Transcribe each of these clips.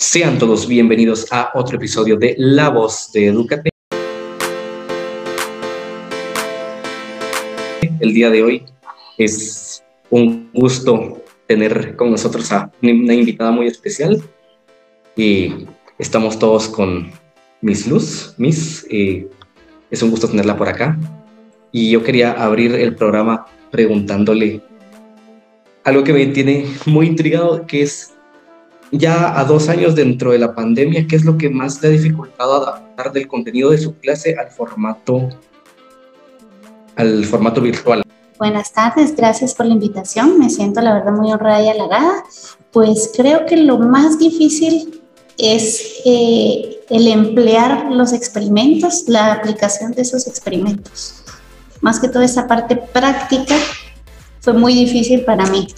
Sean todos bienvenidos a otro episodio de La Voz de Educate. El día de hoy es un gusto tener con nosotros a una invitada muy especial y estamos todos con Miss Luz. Miss, eh, es un gusto tenerla por acá y yo quería abrir el programa preguntándole algo que me tiene muy intrigado, que es ya a dos años dentro de la pandemia, ¿qué es lo que más le ha dificultado adaptar del contenido de su clase al formato, al formato virtual? Buenas tardes, gracias por la invitación. Me siento la verdad muy honrada y halagada. Pues creo que lo más difícil es eh, el emplear los experimentos, la aplicación de esos experimentos. Más que toda esa parte práctica fue muy difícil para mí.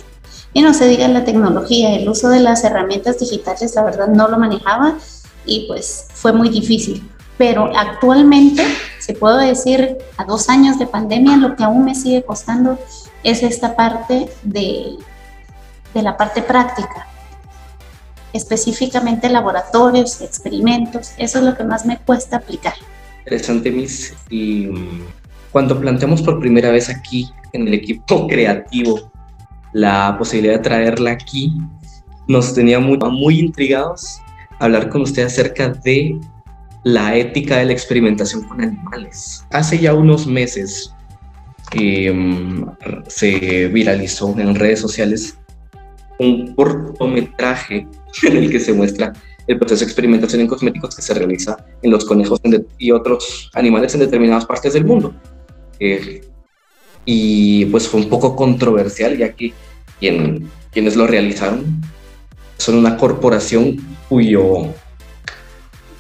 Y no se diga la tecnología, el uso de las herramientas digitales, la verdad no lo manejaba y pues fue muy difícil. Pero actualmente, se puedo decir, a dos años de pandemia, lo que aún me sigue costando es esta parte de, de la parte práctica, específicamente laboratorios, experimentos, eso es lo que más me cuesta aplicar. Interesante, Miss. Y mm, cuando planteamos por primera vez aquí en el equipo creativo la posibilidad de traerla aquí, nos tenía muy, muy intrigados hablar con usted acerca de la ética de la experimentación con animales. Hace ya unos meses em, se viralizó en redes sociales un cortometraje en el que se muestra el proceso de experimentación en cosméticos que se realiza en los conejos y otros animales en determinadas partes del mundo. Eh, y pues fue un poco controversial ya que quien, quienes lo realizaron son una corporación cuyo,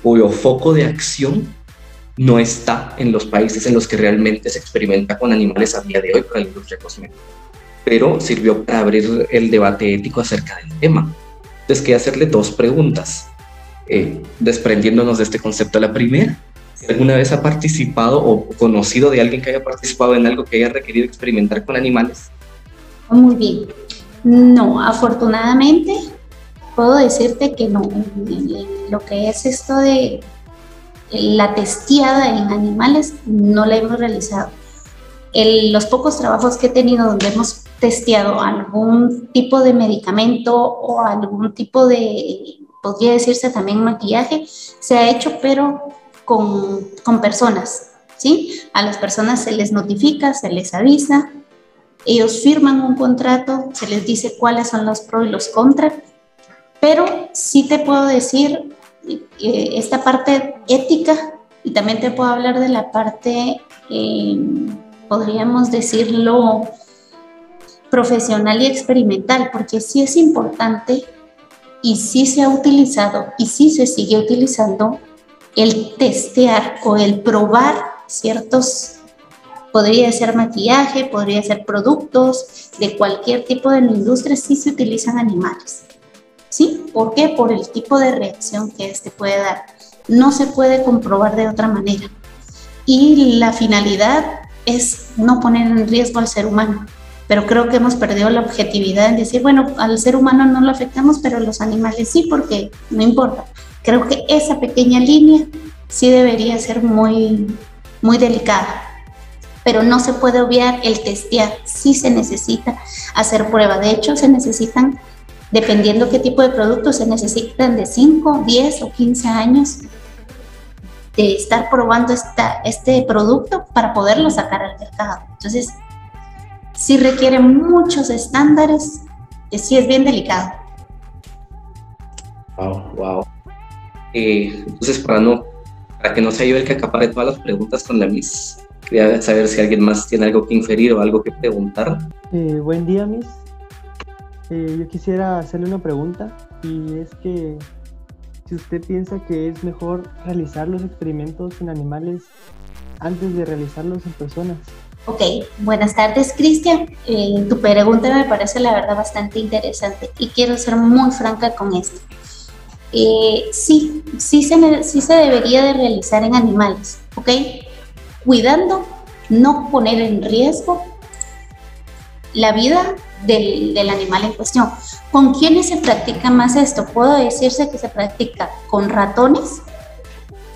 cuyo foco de acción no está en los países en los que realmente se experimenta con animales a día de hoy con la industria cosmética, pero sirvió para abrir el debate ético acerca del tema. Entonces, quería hacerle dos preguntas, eh, desprendiéndonos de este concepto. La primera, alguna vez ha participado o conocido de alguien que haya participado en algo que haya requerido experimentar con animales? Muy bien. No, afortunadamente puedo decirte que no. Lo que es esto de la testeada en animales no la hemos realizado. los pocos trabajos que he tenido donde hemos testeado algún tipo de medicamento o algún tipo de, podría decirse también maquillaje, se ha hecho, pero con, con personas, ¿sí? A las personas se les notifica, se les avisa, ellos firman un contrato, se les dice cuáles son los pros y los contras, pero sí te puedo decir eh, esta parte ética y también te puedo hablar de la parte, eh, podríamos decirlo, profesional y experimental, porque sí es importante y sí se ha utilizado y sí se sigue utilizando el testear o el probar ciertos, podría ser maquillaje, podría ser productos de cualquier tipo de industria, sí se utilizan animales. ¿Sí? ¿Por qué? Por el tipo de reacción que este puede dar. No se puede comprobar de otra manera. Y la finalidad es no poner en riesgo al ser humano. Pero creo que hemos perdido la objetividad en decir, bueno, al ser humano no lo afectamos, pero a los animales sí, porque no importa. Creo que esa pequeña línea sí debería ser muy, muy delicada, pero no se puede obviar el testear, sí se necesita hacer prueba. De hecho, se necesitan, dependiendo qué tipo de producto, se necesitan de 5, 10 o 15 años de estar probando este producto para poderlo sacar al mercado. Entonces, sí requiere muchos estándares, sí es bien delicado. Wow, wow. Eh, entonces, para, no, para que no sea yo el que acapare todas las preguntas con la Miss, quería saber si alguien más tiene algo que inferir o algo que preguntar. Eh, buen día, Miss. Eh, yo quisiera hacerle una pregunta y es que si usted piensa que es mejor realizar los experimentos en animales antes de realizarlos en personas. Ok, buenas tardes Cristian. tu pregunta me parece la verdad bastante interesante y quiero ser muy franca con esto. Eh, sí, sí se, sí se debería de realizar en animales, ¿ok? Cuidando no poner en riesgo la vida del, del, animal en cuestión. ¿Con quiénes se practica más esto? Puedo decirse que se practica con ratones,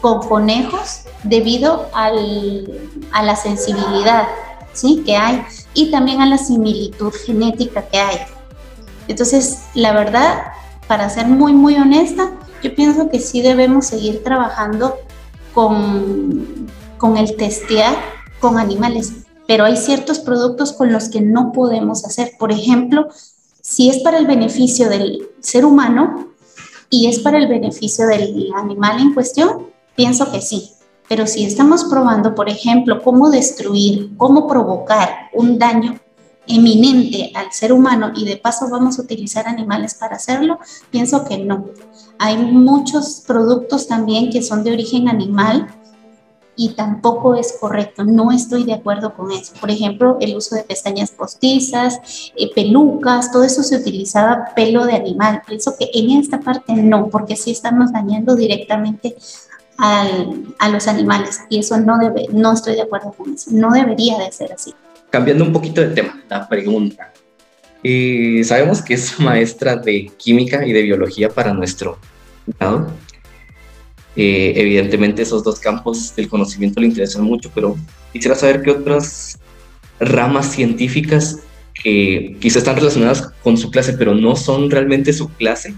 con conejos, debido al, a la sensibilidad ¿sí? que hay y también a la similitud genética que hay. Entonces, la verdad, para ser muy, muy honesta, yo pienso que sí debemos seguir trabajando con, con el testear con animales, pero hay ciertos productos con los que no podemos hacer. Por ejemplo, si es para el beneficio del ser humano y es para el beneficio del animal en cuestión, pienso que sí. Pero si estamos probando, por ejemplo, cómo destruir, cómo provocar un daño eminente al ser humano y de paso vamos a utilizar animales para hacerlo, pienso que no. Hay muchos productos también que son de origen animal y tampoco es correcto, no estoy de acuerdo con eso. Por ejemplo, el uso de pestañas postizas, eh, pelucas, todo eso se utilizaba pelo de animal. Pienso que en esta parte no, porque sí estamos dañando directamente a los animales y eso no, debe, no estoy de acuerdo con eso, no debería de ser así. Cambiando un poquito de tema, la pregunta. Eh, sabemos que es maestra de química y de biología para nuestro lado. Eh, evidentemente esos dos campos del conocimiento le interesan mucho, pero quisiera saber qué otras ramas científicas que quizás están relacionadas con su clase, pero no son realmente su clase,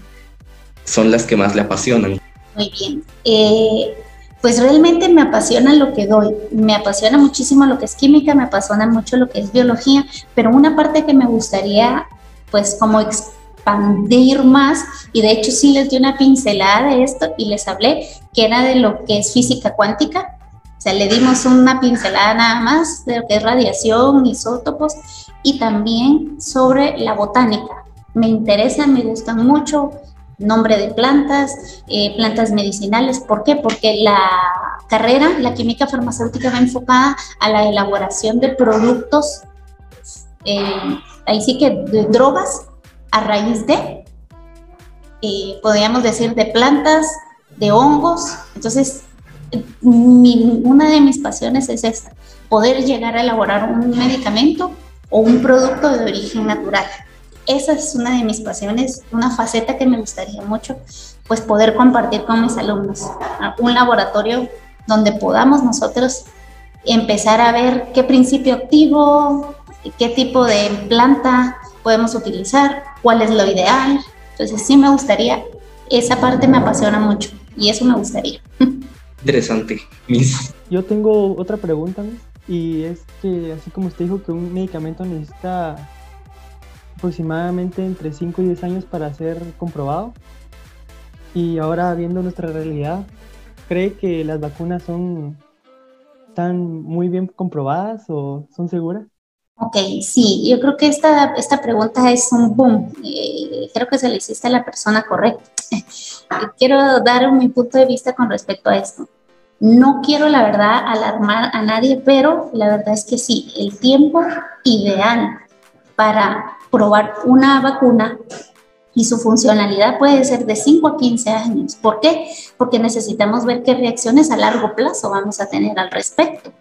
son las que más le apasionan. Muy bien. Eh, pues realmente me apasiona lo que doy. Me apasiona muchísimo lo que es química, me apasiona mucho lo que es biología, pero una parte que me gustaría, pues como expandir más, y de hecho sí les di una pincelada de esto y les hablé, que era de lo que es física cuántica. O sea, le dimos una pincelada nada más de lo que es radiación, isótopos y también sobre la botánica. Me interesa, me gustan mucho nombre de plantas, eh, plantas medicinales. ¿Por qué? Porque la carrera, la química farmacéutica va enfocada a la elaboración de productos, eh, ahí sí que de drogas a raíz de, eh, podríamos decir, de plantas, de hongos. Entonces, una de mis pasiones es esta, poder llegar a elaborar un medicamento o un producto de origen natural esa es una de mis pasiones, una faceta que me gustaría mucho, pues poder compartir con mis alumnos. Un laboratorio donde podamos nosotros empezar a ver qué principio activo, qué tipo de planta podemos utilizar, cuál es lo ideal. Entonces sí me gustaría, esa parte me apasiona mucho y eso me gustaría. Interesante, Yo tengo otra pregunta, y es que así como usted dijo que un medicamento necesita aproximadamente entre 5 y 10 años para ser comprobado. Y ahora viendo nuestra realidad, ¿cree que las vacunas son tan muy bien comprobadas o son seguras? Ok, sí, yo creo que esta, esta pregunta es un boom. Eh, creo que se le hiciste a la persona correcta. quiero dar mi punto de vista con respecto a esto. No quiero, la verdad, alarmar a nadie, pero la verdad es que sí, el tiempo ideal para probar una vacuna y su funcionalidad puede ser de 5 a 15 años. ¿Por qué? Porque necesitamos ver qué reacciones a largo plazo vamos a tener al respecto.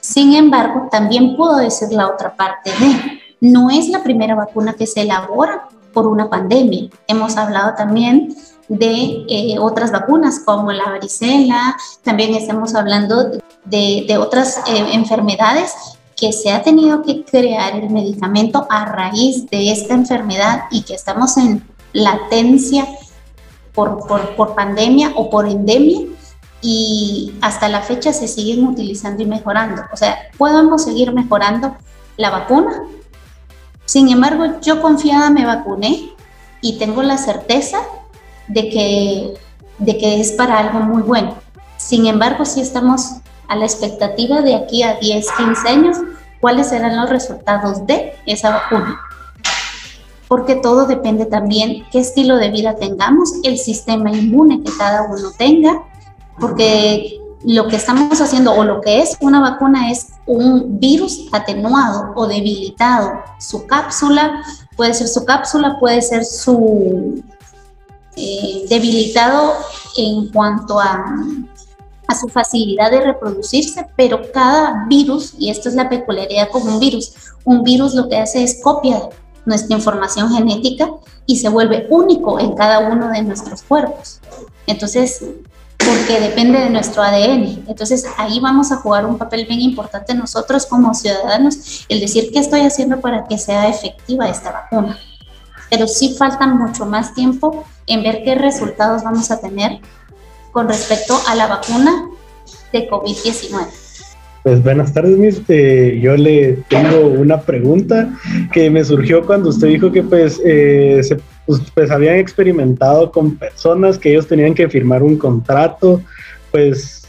Sin embargo, también puedo decir la otra parte de, no es la primera vacuna que se elabora por una pandemia. Hemos hablado también de eh, otras vacunas como la varicela, también estamos hablando de, otras eh, enfermedades que se ha tenido que crear el medicamento a raíz de esta enfermedad y que estamos en latencia por, por, pandemia o por endemia y hasta la fecha se siguen utilizando y mejorando. O sea, podemos seguir mejorando la vacuna. Sin embargo, yo confiada me vacuné y tengo la certeza de que, de que es para algo muy bueno. Sin embargo, sí estamos a la expectativa de aquí a 10, 15 años, cuáles serán los resultados de esa vacuna. Porque todo depende también qué estilo de vida tengamos, el sistema inmune que cada uno tenga, porque lo que estamos haciendo o lo que es una vacuna es un virus atenuado o debilitado. Su cápsula puede ser su cápsula, puede ser su eh, debilitado en cuanto a a su facilidad de reproducirse, pero cada virus, y esto es la peculiaridad como un virus, un virus lo que hace es copia nuestra información genética y se vuelve único en cada uno de nuestros cuerpos. Entonces, porque depende de nuestro ADN. Entonces ahí vamos a jugar un papel bien importante nosotros como ciudadanos, el decir qué estoy haciendo para que sea efectiva esta vacuna. Pero sí falta mucho más tiempo en ver qué resultados vamos a tener con respecto a la vacuna de COVID-19. Pues buenas tardes, mis. Eh, yo le tengo una pregunta que me surgió cuando usted dijo que pues, eh, se, pues, pues, habían experimentado con personas que ellos tenían que firmar un contrato. Pues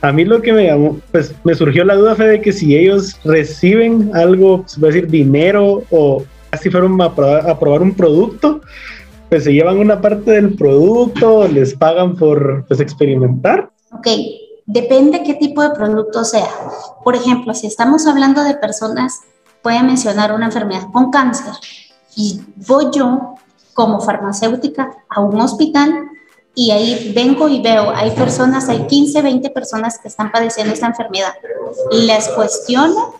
a mí lo que me llamó, pues me surgió la duda fue de que si ellos reciben algo, se puede decir dinero o casi fueron a probar, a probar un producto, pues se llevan una parte del producto, les pagan por pues experimentar. Ok, Depende qué tipo de producto sea. Por ejemplo, si estamos hablando de personas, voy a mencionar una enfermedad con cáncer y voy yo como farmacéutica a un hospital y ahí vengo y veo, hay personas, hay 15, 20 personas que están padeciendo esta enfermedad. Les cuestiono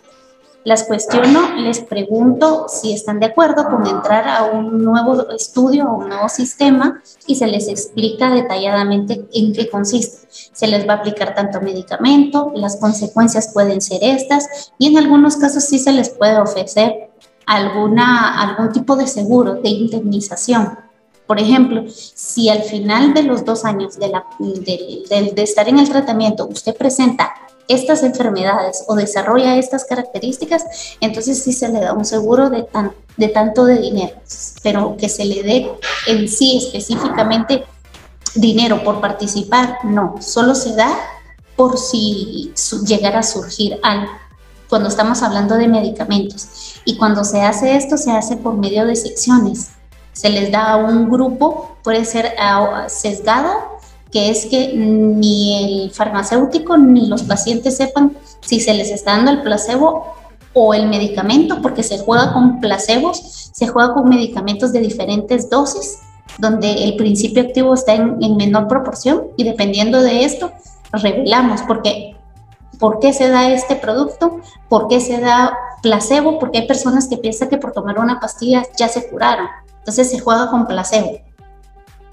las cuestiono, les pregunto si están de acuerdo con entrar a un nuevo estudio, a un nuevo sistema y se les explica detalladamente en qué consiste. Se les va a aplicar tanto medicamento, las consecuencias pueden ser estas y en algunos casos sí se les puede ofrecer alguna, algún tipo de seguro, de indemnización. Por ejemplo, si al final de los dos años de estar en el tratamiento usted presenta estas enfermedades o desarrolla estas características, entonces sí se le da un seguro de, tan, de tanto de dinero, pero que se le dé en sí específicamente dinero por participar, no, solo se da por si llegara a surgir algo, cuando estamos hablando de medicamentos. Y cuando se hace esto, se hace por medio de secciones. Se les da a un grupo, puede ser sesgado que es que ni el farmacéutico ni los pacientes sepan si se les está dando el placebo o el medicamento, porque se juega con placebos, se juega con medicamentos de diferentes dosis, donde el principio activo está en, menor proporción y dependiendo de esto, revelamos porque por qué se da este producto, por qué se da placebo, porque hay personas que piensan que por tomar una pastilla ya se curaron. Entonces se juega con placebo.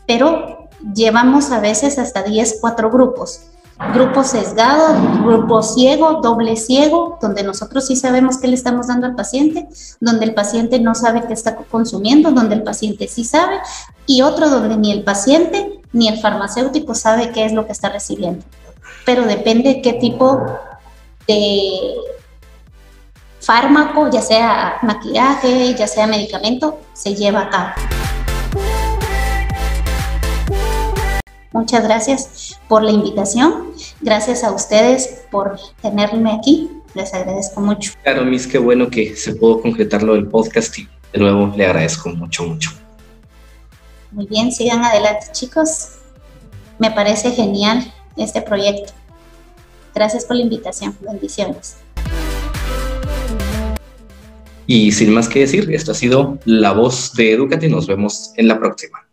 Pero llevamos a veces hasta 10, 4 grupos. Grupo sesgado, grupo ciego, doble ciego, donde nosotros sí sabemos qué le estamos dando al paciente, donde el paciente no sabe qué está consumiendo, donde el paciente sí sabe, y otro donde ni el paciente ni el farmacéutico sabe qué es lo que está recibiendo. Pero depende qué tipo de fármaco, ya sea maquillaje, ya sea medicamento, se lleva a cabo. Muchas gracias por la invitación. Gracias a ustedes por tenerme aquí. Les agradezco mucho. Claro, Miss, qué bueno que se pudo concretar lo del podcast y de nuevo le agradezco mucho, mucho. Muy bien, sigan adelante, chicos. Me parece genial este proyecto. Gracias por la invitación. Bendiciones. Y sin más que decir, esto ha sido La Voz de Educati. Nos vemos en la próxima.